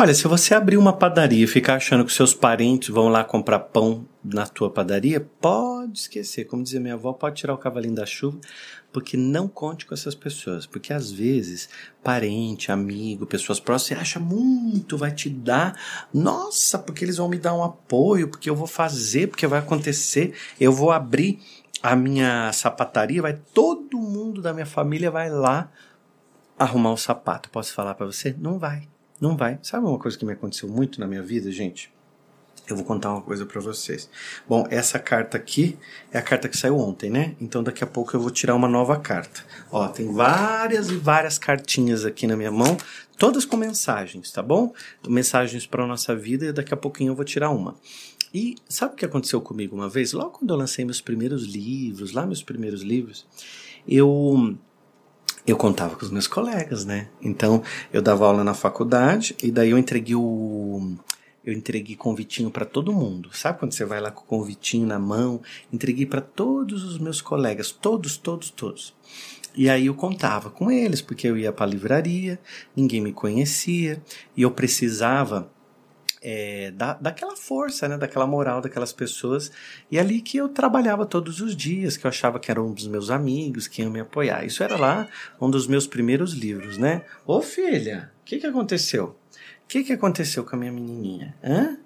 Olha, se você abrir uma padaria e ficar achando que seus parentes vão lá comprar pão na tua padaria, pode esquecer. Como dizia minha avó, pode tirar o cavalinho da chuva, porque não conte com essas pessoas. Porque às vezes, parente, amigo, pessoas próximas, você acha muito, vai te dar. Nossa, porque eles vão me dar um apoio, porque eu vou fazer, porque vai acontecer. Eu vou abrir a minha sapataria, vai todo mundo da minha família vai lá arrumar o sapato. Posso falar para você? Não vai. Não vai. Sabe uma coisa que me aconteceu muito na minha vida, gente? Eu vou contar uma coisa para vocês. Bom, essa carta aqui é a carta que saiu ontem, né? Então daqui a pouco eu vou tirar uma nova carta. Ó, tem várias e várias cartinhas aqui na minha mão, todas com mensagens, tá bom? Mensagens para nossa vida e daqui a pouquinho eu vou tirar uma. E sabe o que aconteceu comigo uma vez? Logo quando eu lancei meus primeiros livros, lá meus primeiros livros, eu eu contava com os meus colegas, né? Então eu dava aula na faculdade e daí eu entreguei o eu entreguei convitinho para todo mundo. Sabe quando você vai lá com o convitinho na mão? Entreguei para todos os meus colegas, todos, todos, todos. E aí eu contava com eles, porque eu ia para a livraria, ninguém me conhecia e eu precisava é, da, daquela força, né, daquela moral daquelas pessoas. E ali que eu trabalhava todos os dias, que eu achava que eram um dos meus amigos, que iam me apoiar. Isso era lá um dos meus primeiros livros, né? Ô filha, o que, que aconteceu? O que, que aconteceu com a minha menininha? Hã?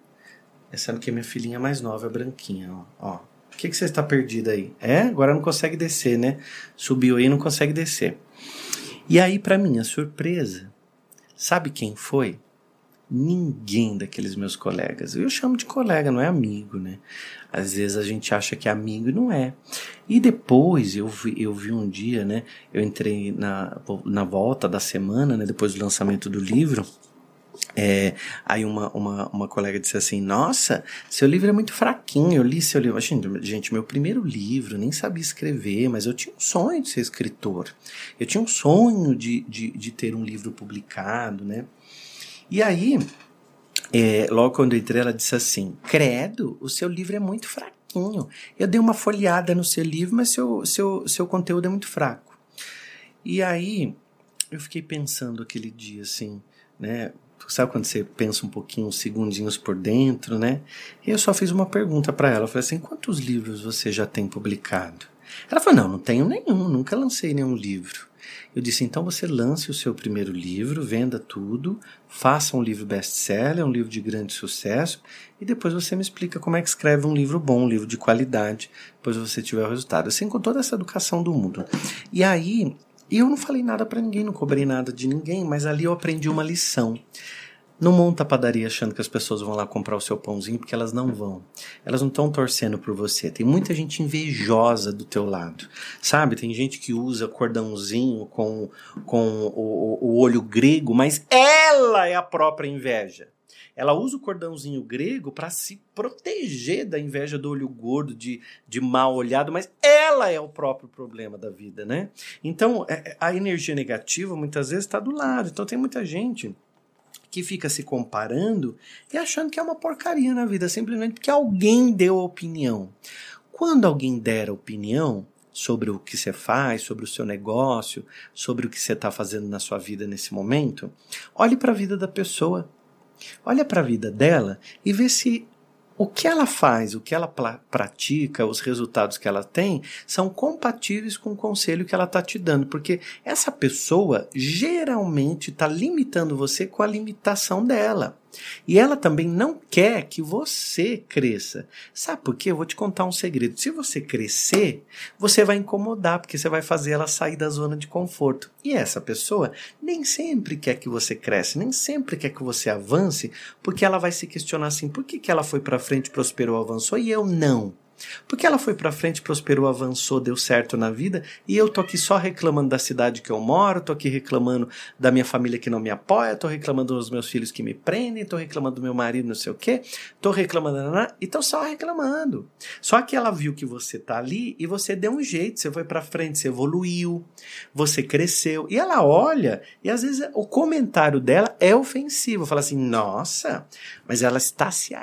Essa que é minha filhinha mais nova, branquinha, ó. O que, que você está perdida aí? É? Agora não consegue descer, né? Subiu aí e não consegue descer. E aí, para minha surpresa, sabe quem foi? Ninguém daqueles meus colegas. Eu chamo de colega, não é amigo, né? Às vezes a gente acha que é amigo e não é. E depois eu vi, eu vi um dia, né? Eu entrei na, na volta da semana, né? Depois do lançamento do livro. É, aí uma, uma, uma colega disse assim: Nossa, seu livro é muito fraquinho. Eu li seu livro. Gente, gente, meu primeiro livro, nem sabia escrever, mas eu tinha um sonho de ser escritor. Eu tinha um sonho de, de, de ter um livro publicado, né? E aí, é, logo quando eu entrei, ela disse assim: Credo, o seu livro é muito fraquinho. Eu dei uma folheada no seu livro, mas seu, seu, seu conteúdo é muito fraco. E aí, eu fiquei pensando aquele dia assim, né? Sabe quando você pensa um pouquinho, uns segundinhos por dentro, né? E eu só fiz uma pergunta para ela. Eu falei assim: quantos livros você já tem publicado? Ela falou: não, não tenho nenhum, nunca lancei nenhum livro. Eu disse: então você lance o seu primeiro livro, venda tudo, faça um livro best-seller, um livro de grande sucesso, e depois você me explica como é que escreve um livro bom, um livro de qualidade, depois você tiver o resultado. Assim, com toda essa educação do mundo. E aí, eu não falei nada para ninguém, não cobrei nada de ninguém, mas ali eu aprendi uma lição. Não monta a padaria achando que as pessoas vão lá comprar o seu pãozinho, porque elas não vão. Elas não estão torcendo por você. Tem muita gente invejosa do teu lado. Sabe? Tem gente que usa cordãozinho com, com o, o olho grego, mas ela é a própria inveja. Ela usa o cordãozinho grego para se proteger da inveja do olho gordo, de, de mal olhado, mas ela é o próprio problema da vida, né? Então, é, a energia negativa muitas vezes está do lado. Então, tem muita gente que fica se comparando e achando que é uma porcaria na vida, simplesmente porque alguém deu opinião. Quando alguém der opinião sobre o que você faz, sobre o seu negócio, sobre o que você está fazendo na sua vida nesse momento, olhe para a vida da pessoa. Olha para a vida dela e vê se o que ela faz, o que ela pratica, os resultados que ela tem, são compatíveis com o conselho que ela está te dando. Porque essa pessoa geralmente está limitando você com a limitação dela. E ela também não quer que você cresça. Sabe por quê? Eu vou te contar um segredo. Se você crescer, você vai incomodar, porque você vai fazer ela sair da zona de conforto. E essa pessoa nem sempre quer que você cresça, nem sempre quer que você avance, porque ela vai se questionar assim: por que, que ela foi para frente, prosperou, avançou e eu não? Porque ela foi para frente, prosperou, avançou, deu certo na vida, e eu tô aqui só reclamando da cidade que eu moro, tô aqui reclamando da minha família que não me apoia, tô reclamando dos meus filhos que me prendem, tô reclamando do meu marido, não sei o quê, tô reclamando, e tô só reclamando. Só que ela viu que você tá ali e você deu um jeito, você foi para frente, você evoluiu, você cresceu, e ela olha, e às vezes o comentário dela é ofensivo, fala assim, nossa, mas ela está se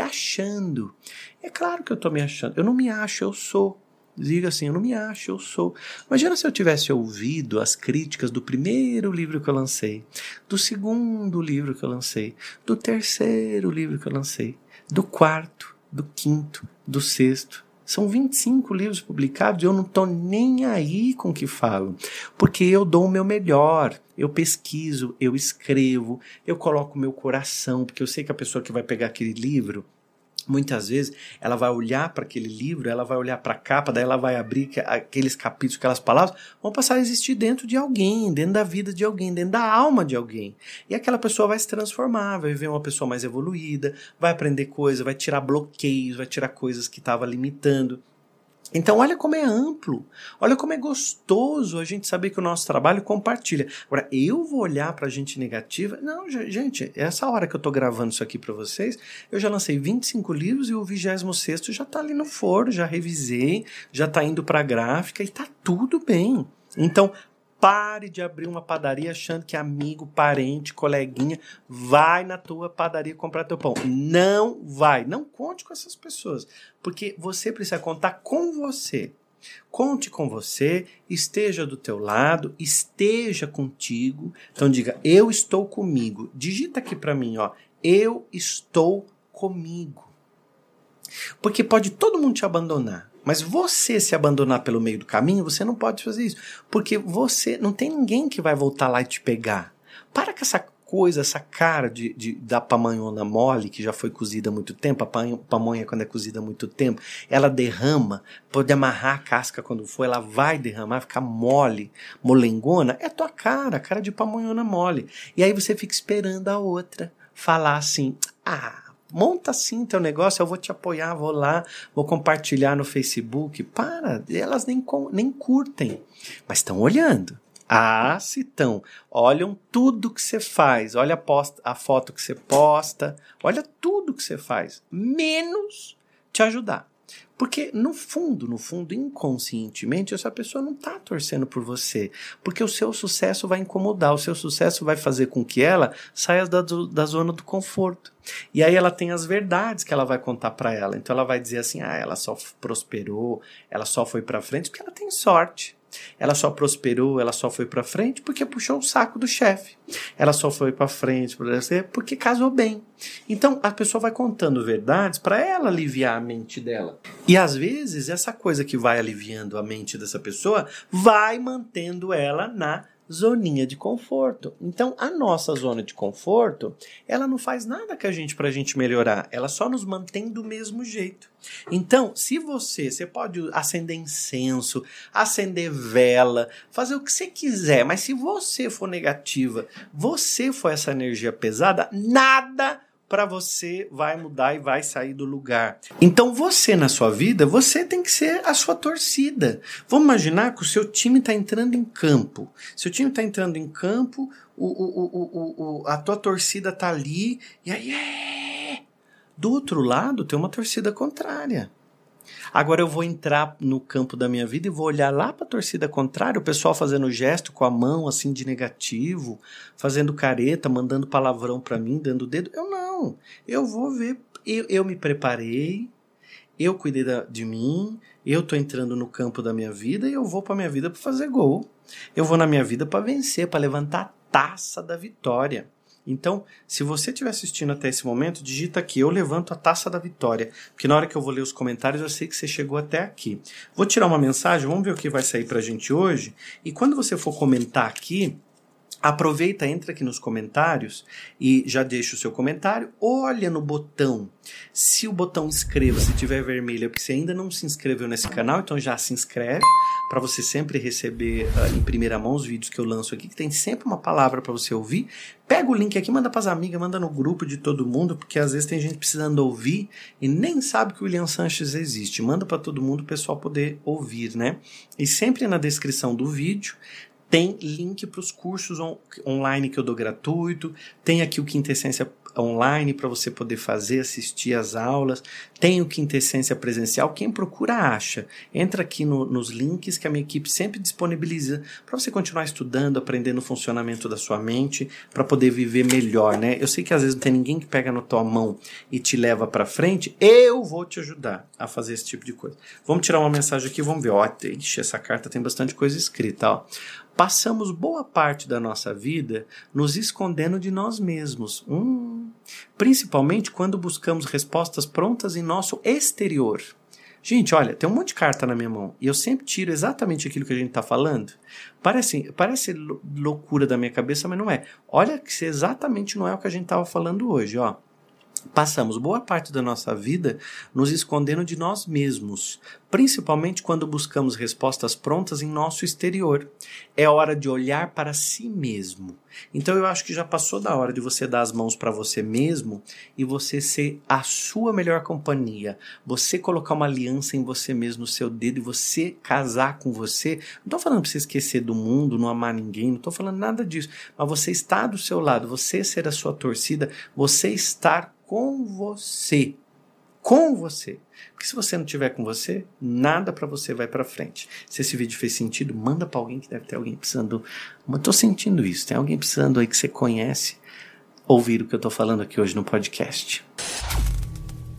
achando. É claro que eu estou me achando. Eu não me acho, eu sou. Diga assim, eu não me acho, eu sou. Imagina se eu tivesse ouvido as críticas do primeiro livro que eu lancei, do segundo livro que eu lancei, do terceiro livro que eu lancei, do quarto, do quinto, do sexto. São 25 livros publicados e eu não estou nem aí com o que falo, porque eu dou o meu melhor. Eu pesquiso, eu escrevo, eu coloco o meu coração, porque eu sei que a pessoa que vai pegar aquele livro Muitas vezes ela vai olhar para aquele livro, ela vai olhar para a capa, daí ela vai abrir aqueles capítulos, aquelas palavras, vão passar a existir dentro de alguém, dentro da vida de alguém, dentro da alma de alguém. E aquela pessoa vai se transformar, vai viver uma pessoa mais evoluída, vai aprender coisas, vai tirar bloqueios, vai tirar coisas que estava limitando. Então, olha como é amplo, olha como é gostoso a gente saber que o nosso trabalho compartilha. Agora, eu vou olhar para a gente negativa? Não, gente, essa hora que eu estou gravando isso aqui para vocês, eu já lancei 25 livros e o 26 já está ali no forno, já revisei, já está indo para a gráfica e está tudo bem. Então, Pare de abrir uma padaria achando que amigo, parente, coleguinha vai na tua padaria comprar teu pão. Não vai. Não conte com essas pessoas. Porque você precisa contar com você. Conte com você, esteja do teu lado, esteja contigo. Então diga: eu estou comigo. Digita aqui para mim, ó. Eu estou comigo. Porque pode todo mundo te abandonar. Mas você se abandonar pelo meio do caminho, você não pode fazer isso. Porque você não tem ninguém que vai voltar lá e te pegar. Para com essa coisa, essa cara de, de, da pamonhona mole, que já foi cozida há muito tempo, a pamonha quando é cozida há muito tempo, ela derrama, pode amarrar a casca quando for, ela vai derramar, ficar mole, molengona, é tua cara, cara de pamonhona mole. E aí você fica esperando a outra falar assim, ah, monta assim teu negócio, eu vou te apoiar, vou lá, vou compartilhar no Facebook. Para, elas nem, nem curtem, mas estão olhando. Ah, se estão. Olham tudo que você faz. Olha a, posta, a foto que você posta. Olha tudo que você faz. Menos te ajudar. Porque no fundo, no fundo, inconscientemente, essa pessoa não está torcendo por você. Porque o seu sucesso vai incomodar, o seu sucesso vai fazer com que ela saia da, da zona do conforto. E aí ela tem as verdades que ela vai contar para ela. Então ela vai dizer assim: ah, ela só prosperou, ela só foi para frente porque ela tem sorte. Ela só prosperou, ela só foi para frente porque puxou o saco do chefe. Ela só foi para frente porque casou bem. Então a pessoa vai contando verdades para ela aliviar a mente dela. E às vezes essa coisa que vai aliviando a mente dessa pessoa vai mantendo ela na zoninha de conforto. Então, a nossa zona de conforto, ela não faz nada que a gente para a gente melhorar, ela só nos mantém do mesmo jeito. Então, se você, você pode acender incenso, acender vela, fazer o que você quiser, mas se você for negativa, você for essa energia pesada, nada para você vai mudar e vai sair do lugar. Então você na sua vida, você tem que ser a sua torcida. Vamos imaginar que o seu time está entrando em campo. Seu time está entrando em campo, o, o, o, a tua torcida tá ali e aí é... do outro lado tem uma torcida contrária. Agora eu vou entrar no campo da minha vida e vou olhar lá para a torcida contrária, o pessoal fazendo gesto com a mão assim de negativo, fazendo careta, mandando palavrão para mim, dando dedo. Eu não. Eu vou ver. Eu, eu me preparei, eu cuidei da, de mim, eu tô entrando no campo da minha vida e eu vou para minha vida para fazer gol. Eu vou na minha vida para vencer, para levantar a taça da vitória. Então, se você estiver assistindo até esse momento, digita aqui, eu levanto a taça da vitória. Porque na hora que eu vou ler os comentários, eu sei que você chegou até aqui. Vou tirar uma mensagem, vamos ver o que vai sair pra gente hoje. E quando você for comentar aqui, Aproveita, entra aqui nos comentários e já deixa o seu comentário. Olha no botão. Se o botão inscreva, se tiver vermelho, é porque você ainda não se inscreveu nesse canal, então já se inscreve para você sempre receber uh, em primeira mão os vídeos que eu lanço aqui, que tem sempre uma palavra para você ouvir. Pega o link aqui, manda para as amigas, manda no grupo de todo mundo, porque às vezes tem gente precisando ouvir e nem sabe que o William Sanches existe. Manda para todo mundo o pessoal poder ouvir, né? E sempre na descrição do vídeo tem link para os cursos on online que eu dou gratuito, tem aqui o Quintessência online para você poder fazer, assistir as aulas. Tem o Quintessência Presencial. Quem procura, acha. Entra aqui no, nos links que a minha equipe sempre disponibiliza para você continuar estudando, aprendendo o funcionamento da sua mente, para poder viver melhor, né? Eu sei que às vezes não tem ninguém que pega na tua mão e te leva para frente. Eu vou te ajudar a fazer esse tipo de coisa. Vamos tirar uma mensagem aqui, vamos ver. Ó, ixi, essa carta tem bastante coisa escrita, ó passamos boa parte da nossa vida nos escondendo de nós mesmos. Hum, principalmente quando buscamos respostas prontas em nosso exterior. Gente, olha, tem um monte de carta na minha mão e eu sempre tiro exatamente aquilo que a gente está falando. Parece, parece loucura da minha cabeça, mas não é. Olha que exatamente não é o que a gente estava falando hoje, ó. Passamos boa parte da nossa vida nos escondendo de nós mesmos, principalmente quando buscamos respostas prontas em nosso exterior. É hora de olhar para si mesmo. Então eu acho que já passou da hora de você dar as mãos para você mesmo e você ser a sua melhor companhia. Você colocar uma aliança em você mesmo, no seu dedo, e você casar com você. Não estou falando para você esquecer do mundo, não amar ninguém, não estou falando nada disso. Mas você estar do seu lado, você ser a sua torcida, você estar com você. Com você. Porque se você não tiver com você, nada para você vai para frente. Se esse vídeo fez sentido, manda para alguém que deve ter alguém precisando. Eu tô sentindo isso. Tem alguém precisando aí que você conhece ouvir o que eu tô falando aqui hoje no podcast.